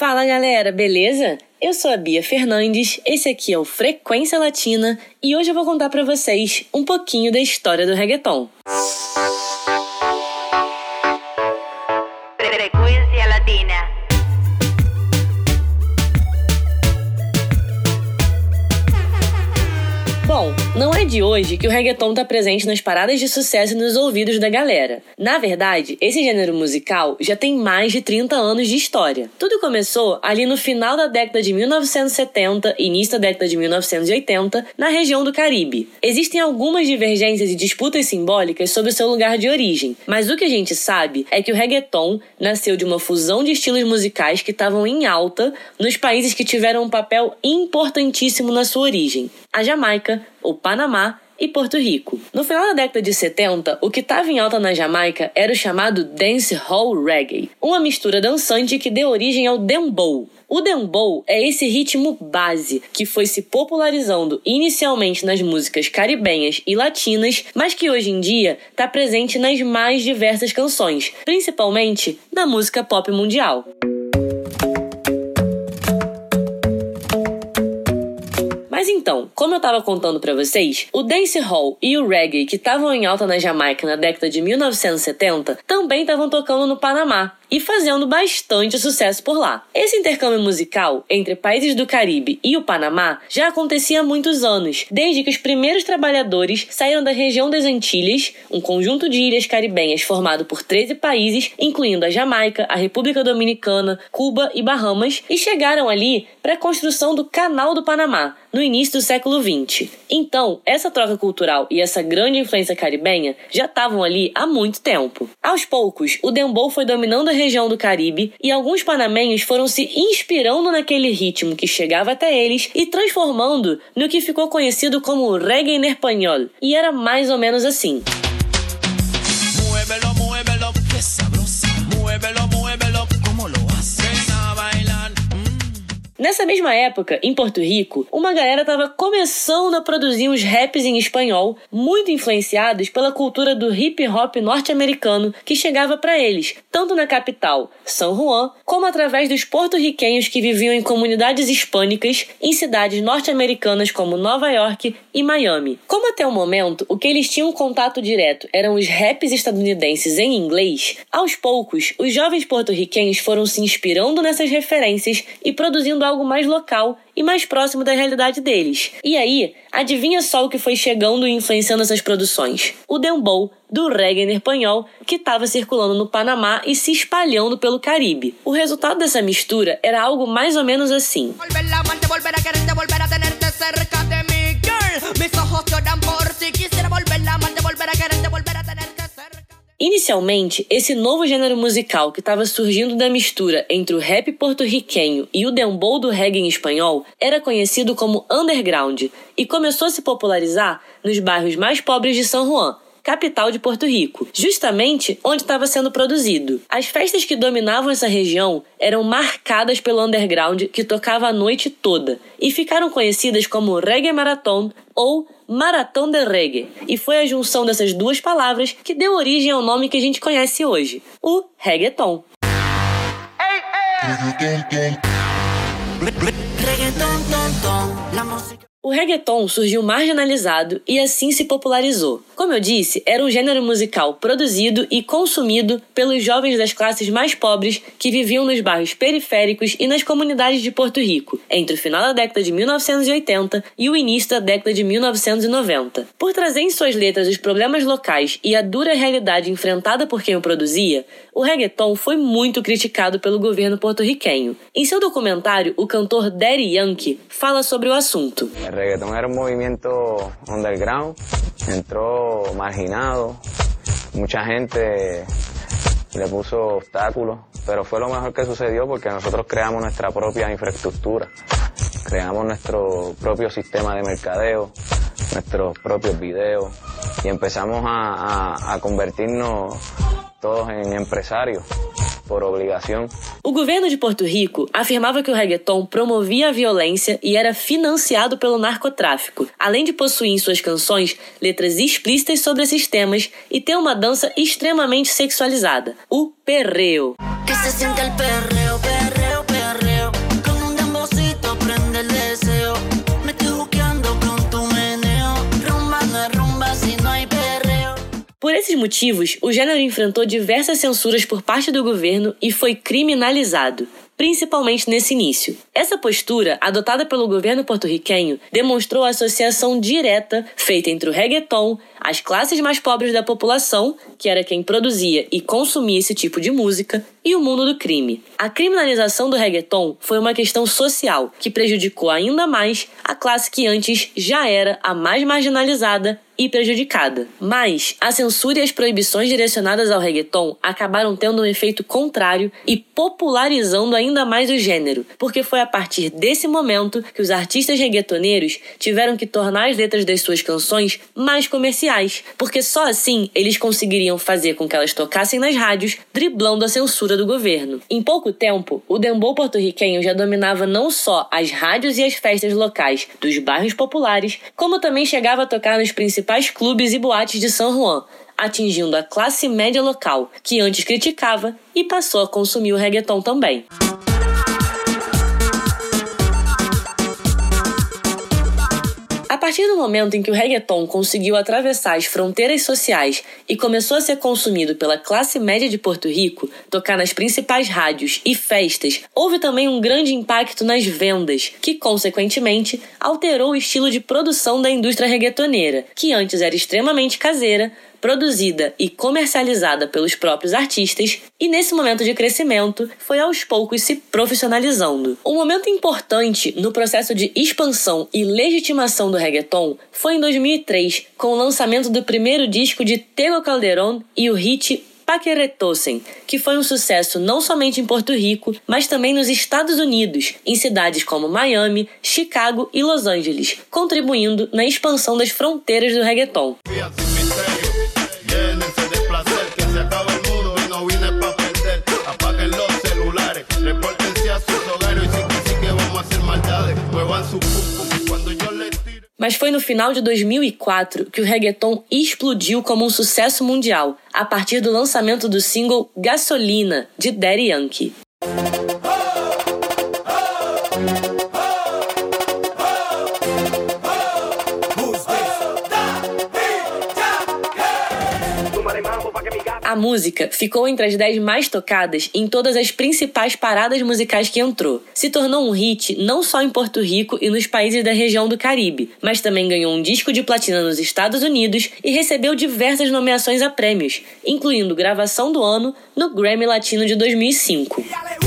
Fala galera, beleza? Eu sou a Bia Fernandes, esse aqui é o Frequência Latina e hoje eu vou contar para vocês um pouquinho da história do reggaeton. Frequência de hoje que o reggaeton está presente nas paradas de sucesso e nos ouvidos da galera. Na verdade, esse gênero musical já tem mais de 30 anos de história. Tudo começou ali no final da década de 1970 e início da década de 1980, na região do Caribe. Existem algumas divergências e disputas simbólicas sobre o seu lugar de origem, mas o que a gente sabe é que o reggaeton nasceu de uma fusão de estilos musicais que estavam em alta nos países que tiveram um papel importantíssimo na sua origem: a Jamaica, o Panamá e Porto Rico. No final da década de 70, o que estava em alta na Jamaica era o chamado Dance Hall Reggae, uma mistura dançante que deu origem ao dembow. O dembow é esse ritmo base que foi se popularizando inicialmente nas músicas caribenhas e latinas, mas que hoje em dia está presente nas mais diversas canções, principalmente na música pop mundial. Então, como eu estava contando para vocês, o dancehall e o reggae que estavam em alta na Jamaica na década de 1970 também estavam tocando no Panamá, e fazendo bastante sucesso por lá. Esse intercâmbio musical entre países do Caribe e o Panamá já acontecia há muitos anos, desde que os primeiros trabalhadores saíram da região das Antilhas, um conjunto de ilhas caribenhas formado por 13 países, incluindo a Jamaica, a República Dominicana, Cuba e Bahamas, e chegaram ali para a construção do Canal do Panamá, no início do século XX. Então, essa troca cultural e essa grande influência caribenha já estavam ali há muito tempo. Aos poucos, o dembow foi dominando a região do Caribe e alguns panamenhos foram se inspirando naquele ritmo que chegava até eles e transformando no que ficou conhecido como reggae espanhol. E era mais ou menos assim. Nessa mesma época, em Porto Rico, uma galera estava começando a produzir uns raps em espanhol, muito influenciados pela cultura do hip hop norte-americano que chegava para eles, tanto na capital, São Juan, como através dos porto-riquenhos que viviam em comunidades hispânicas em cidades norte-americanas como Nova York e Miami. Como até o momento o que eles tinham contato direto eram os raps estadunidenses em inglês, aos poucos os jovens porto-riquenhos foram se inspirando nessas referências e produzindo algo mais local e mais próximo da realidade deles. E aí, adivinha só o que foi chegando e influenciando essas produções? O dembow do reggae espanhol que estava circulando no Panamá e se espalhando pelo Caribe. O resultado dessa mistura era algo mais ou menos assim. Mis Inicialmente, esse novo gênero musical que estava surgindo da mistura entre o rap porto-riquenho e o dembow do reggae em espanhol era conhecido como underground e começou a se popularizar nos bairros mais pobres de São Juan, capital de Porto Rico, justamente onde estava sendo produzido. As festas que dominavam essa região eram marcadas pelo underground que tocava a noite toda e ficaram conhecidas como Reggae Marathon ou Maratão de Reggae, e foi a junção dessas duas palavras que deu origem ao nome que a gente conhece hoje, o reggaeton. O reggaeton surgiu marginalizado e assim se popularizou. Como eu disse, era um gênero musical produzido e consumido pelos jovens das classes mais pobres que viviam nos bairros periféricos e nas comunidades de Porto Rico, entre o final da década de 1980 e o início da década de 1990. Por trazer em suas letras os problemas locais e a dura realidade enfrentada por quem o produzia, o reggaeton foi muito criticado pelo governo porto-riquenho. Em seu documentário, o cantor Daddy Yankee fala sobre o assunto. El reggaetón era un movimiento underground, entró marginado, mucha gente le puso obstáculos, pero fue lo mejor que sucedió porque nosotros creamos nuestra propia infraestructura, creamos nuestro propio sistema de mercadeo, nuestros propios videos y empezamos a, a convertirnos todos en empresarios. por obrigação. O governo de Porto Rico afirmava que o reggaeton promovia a violência e era financiado pelo narcotráfico, além de possuir em suas canções letras explícitas sobre esses temas e ter uma dança extremamente sexualizada, o perreo. Que se perreo, perreo, perreo. Motivos, o gênero enfrentou diversas censuras por parte do governo e foi criminalizado principalmente nesse início. Essa postura, adotada pelo governo porto-riquenho, demonstrou a associação direta feita entre o reggaeton, as classes mais pobres da população, que era quem produzia e consumia esse tipo de música, e o mundo do crime. A criminalização do reggaeton foi uma questão social que prejudicou ainda mais a classe que antes já era a mais marginalizada e prejudicada. Mas a censura e as proibições direcionadas ao reggaeton acabaram tendo um efeito contrário e popularizando ainda mais o gênero, porque foi a partir desse momento que os artistas reggaetoneiros tiveram que tornar as letras das suas canções mais comerciais, porque só assim eles conseguiriam fazer com que elas tocassem nas rádios, driblando a censura do governo. Em pouco tempo, o dembow porto-riquenho já dominava não só as rádios e as festas locais dos bairros populares, como também chegava a tocar nos principais principais clubes e boates de São Juan, atingindo a classe média local, que antes criticava e passou a consumir o reggaeton também. Partir do momento em que o reggaeton conseguiu atravessar as fronteiras sociais e começou a ser consumido pela classe média de Porto Rico, tocar nas principais rádios e festas, houve também um grande impacto nas vendas, que, consequentemente, alterou o estilo de produção da indústria reggaetoneira, que antes era extremamente caseira, produzida e comercializada pelos próprios artistas, e nesse momento de crescimento foi aos poucos se profissionalizando. Um momento importante no processo de expansão e legitimação do reggaeton foi em 2003, com o lançamento do primeiro disco de Tego Calderón e o hit Paqueretosen, que foi um sucesso não somente em Porto Rico, mas também nos Estados Unidos, em cidades como Miami, Chicago e Los Angeles, contribuindo na expansão das fronteiras do reggaeton. Mas foi no final de 2004 que o reggaeton explodiu como um sucesso mundial, a partir do lançamento do single Gasolina, de Daddy Yankee. A música ficou entre as 10 mais tocadas em todas as principais paradas musicais que entrou. Se tornou um hit não só em Porto Rico e nos países da região do Caribe, mas também ganhou um disco de platina nos Estados Unidos e recebeu diversas nomeações a prêmios, incluindo gravação do ano no Grammy Latino de 2005.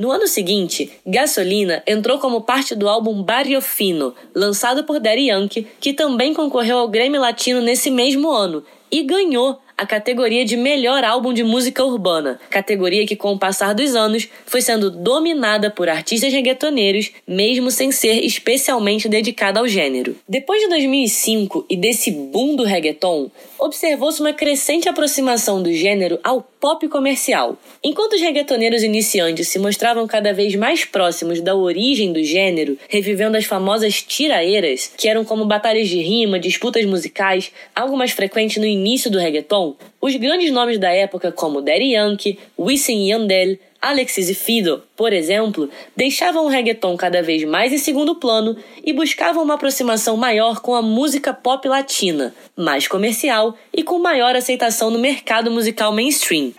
No ano seguinte, Gasolina entrou como parte do álbum Barrio Fino, lançado por Daddy Yankee, que também concorreu ao Grammy Latino nesse mesmo ano e ganhou a categoria de melhor álbum de música urbana, categoria que com o passar dos anos foi sendo dominada por artistas reggaetoneiros, mesmo sem ser especialmente dedicada ao gênero. Depois de 2005 e desse boom do reggaeton, observou-se uma crescente aproximação do gênero ao pop comercial. Enquanto os reggaetoneiros iniciantes se mostravam cada vez mais próximos da origem do gênero, revivendo as famosas tiraeiras, que eram como batalhas de rima, disputas musicais, algo mais frequente no início do reggaeton, os grandes nomes da época como Daddy Yankee, Wisin Yandel, Alexis e Fido, por exemplo, deixavam o reggaeton cada vez mais em segundo plano e buscavam uma aproximação maior com a música pop latina, mais comercial e com maior aceitação no mercado musical mainstream.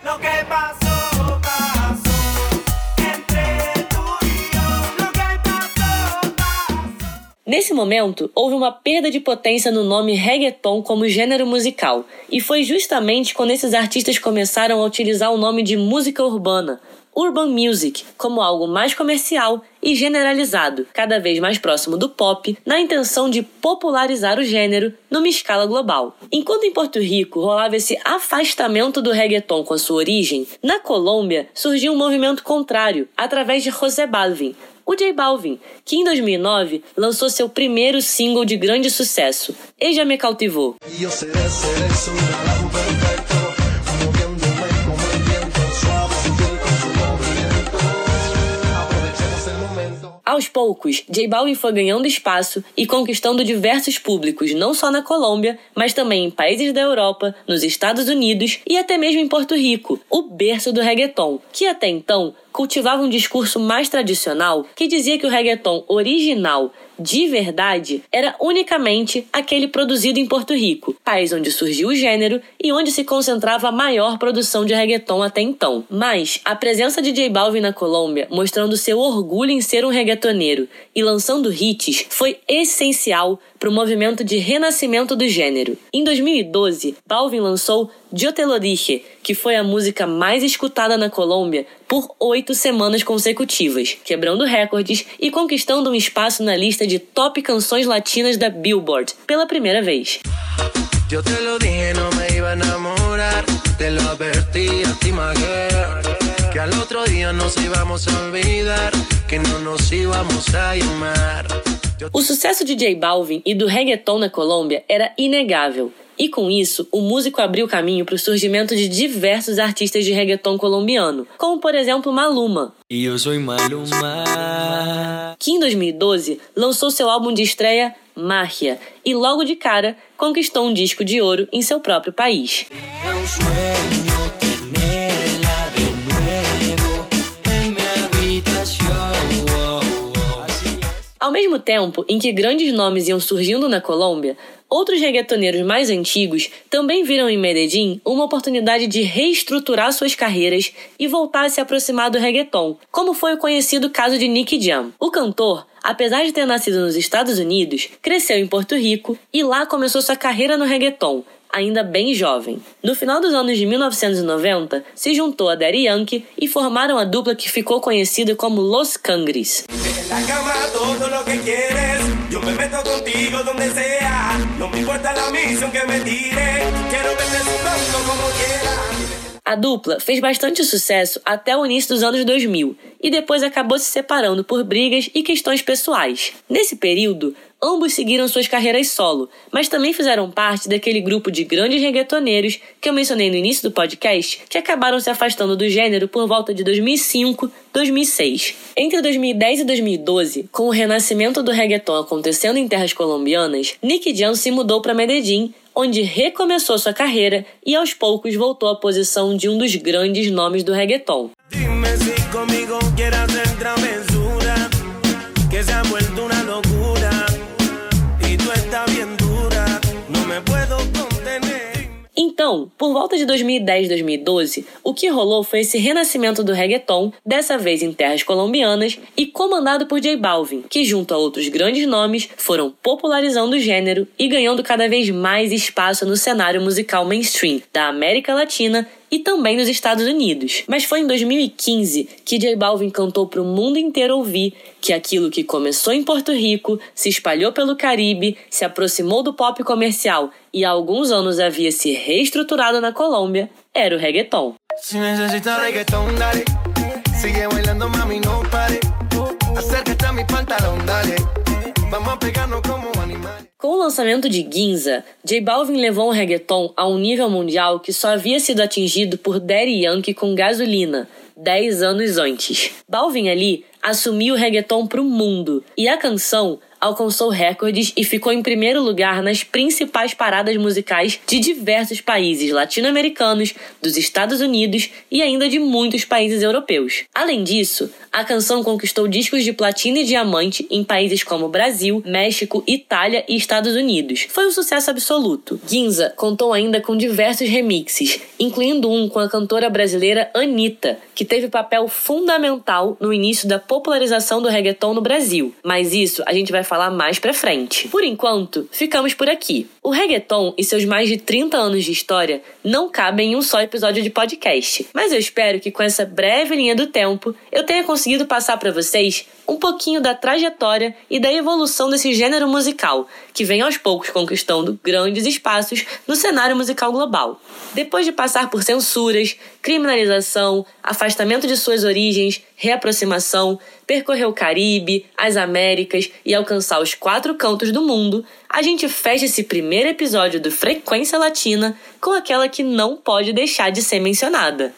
Nesse momento, houve uma perda de potência no nome reggaeton como gênero musical, e foi justamente quando esses artistas começaram a utilizar o nome de música urbana, urban music, como algo mais comercial e generalizado, cada vez mais próximo do pop, na intenção de popularizar o gênero numa escala global. Enquanto em Porto Rico rolava esse afastamento do reggaeton com a sua origem, na Colômbia surgiu um movimento contrário, através de José Balvin, o J Balvin, que em 2009 lançou seu primeiro single de grande sucesso, Eja Me Cautivou. Aos poucos, J Balvin foi ganhando espaço e conquistando diversos públicos, não só na Colômbia, mas também em países da Europa, nos Estados Unidos e até mesmo em Porto Rico, o berço do reggaeton, que até então cultivava um discurso mais tradicional que dizia que o reggaeton original de verdade era unicamente aquele produzido em Porto Rico, país onde surgiu o gênero e onde se concentrava a maior produção de reggaeton até então. Mas a presença de J Balvin na Colômbia, mostrando seu orgulho em ser um reggaetoneiro e lançando hits, foi essencial para o movimento de renascimento do gênero. Em 2012, Balvin lançou Yo Te Lo Dije, que foi a música mais escutada na Colômbia por oito semanas consecutivas, quebrando recordes e conquistando um espaço na lista de top canções latinas da Billboard pela primeira vez. Yo te lo dije, no me iba a enamorar, te lo advertí a ti, que al otro día nos íbamos a olvidar, que no nos íbamos a llamar. O sucesso de J Balvin e do reggaeton na Colômbia era inegável. E com isso, o músico abriu caminho para o surgimento de diversos artistas de reggaeton colombiano, como por exemplo Maluma. E eu sou Maluma. Que em 2012 lançou seu álbum de estreia Magia e logo de cara conquistou um disco de ouro em seu próprio país. Ao mesmo tempo em que grandes nomes iam surgindo na Colômbia, outros reggaetoneiros mais antigos também viram em Medellín uma oportunidade de reestruturar suas carreiras e voltar a se aproximar do reggaeton, como foi o conhecido caso de Nicky Jam. O cantor apesar de ter nascido nos Estados Unidos, cresceu em Porto Rico e lá começou sua carreira no reggaeton, ainda bem jovem. No final dos anos de 1990, se juntou a Daddy Yankee e formaram a dupla que ficou conhecida como Los Cangris. A dupla fez bastante sucesso até o início dos anos 2000 e depois acabou se separando por brigas e questões pessoais. Nesse período, ambos seguiram suas carreiras solo, mas também fizeram parte daquele grupo de grandes reggaetoneiros que eu mencionei no início do podcast, que acabaram se afastando do gênero por volta de 2005, 2006. Entre 2010 e 2012, com o renascimento do reggaeton acontecendo em terras colombianas, Nick Jam se mudou para Medellín onde recomeçou sua carreira e aos poucos voltou à posição de um dos grandes nomes do reggaeton. Então, por volta de 2010 2012, o que rolou foi esse renascimento do reggaeton, dessa vez em terras colombianas, e comandado por J Balvin, que junto a outros grandes nomes foram popularizando o gênero e ganhando cada vez mais espaço no cenário musical mainstream da América Latina e também nos Estados Unidos. Mas foi em 2015 que J Balvin cantou para o mundo inteiro ouvir que aquilo que começou em Porto Rico se espalhou pelo Caribe, se aproximou do pop comercial e há alguns anos havia se reestruturado na Colômbia era o reggaeton. Se com o lançamento de Ginza, J Balvin levou o reggaeton a um nível mundial que só havia sido atingido por Daddy Yankee com gasolina, 10 anos antes. Balvin ali assumiu o reggaeton para o mundo, e a canção alcançou recordes e ficou em primeiro lugar nas principais paradas musicais de diversos países latino-americanos, dos Estados Unidos e ainda de muitos países europeus. Além disso, a canção conquistou discos de platina e diamante em países como Brasil, México, Itália e Estados Unidos. Foi um sucesso absoluto. Ginza contou ainda com diversos remixes, incluindo um com a cantora brasileira Anitta, que teve papel fundamental no início da popularização do reggaeton no Brasil. Mas isso a gente vai falar mais pra frente. Por enquanto, ficamos por aqui. O reggaeton e seus mais de 30 anos de história não cabem em um só episódio de podcast, mas eu espero que com essa breve linha do tempo eu tenha conseguido passar para vocês um pouquinho da trajetória e da evolução desse gênero musical, que vem aos poucos conquistando grandes espaços no cenário musical global. Depois de passar por censuras, criminalização, afastamento de suas origens, reaproximação, percorrer o Caribe, as Américas e alcançar os quatro cantos do mundo, a gente fecha esse primeiro episódio do Frequência Latina com aquela que não pode deixar de ser mencionada.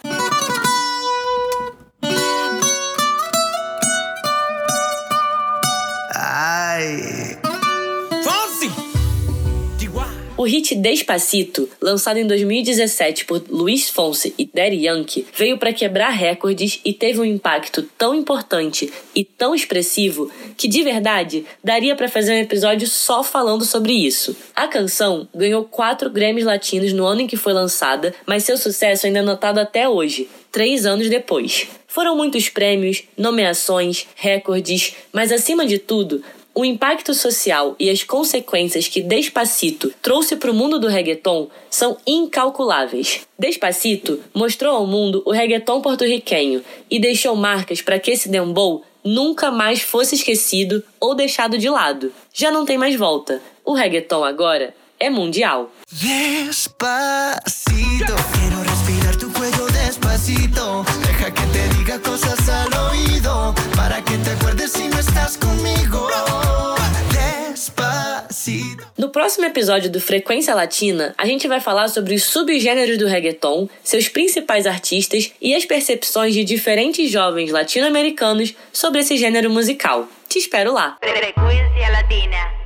O hit Despacito, lançado em 2017 por Luiz Fonse e Daddy Yankee, veio para quebrar recordes e teve um impacto tão importante e tão expressivo que de verdade daria para fazer um episódio só falando sobre isso. A canção ganhou quatro Grammys latinos no ano em que foi lançada, mas seu sucesso ainda é notado até hoje, três anos depois. Foram muitos prêmios, nomeações, recordes, mas acima de tudo, o impacto social e as consequências que Despacito trouxe para o mundo do reggaeton são incalculáveis. Despacito mostrou ao mundo o reggaeton porto-riquenho e deixou marcas para que esse dembow nunca mais fosse esquecido ou deixado de lado. Já não tem mais volta. O reggaeton agora é mundial. Despacito, despacito. Deja que te diga cosas al oído para que te acuerdes si no estás conmigo. No próximo episódio do Frequência Latina, a gente vai falar sobre os subgêneros do reggaeton, seus principais artistas e as percepções de diferentes jovens latino-americanos sobre esse gênero musical. Te espero lá! Frequência Latina.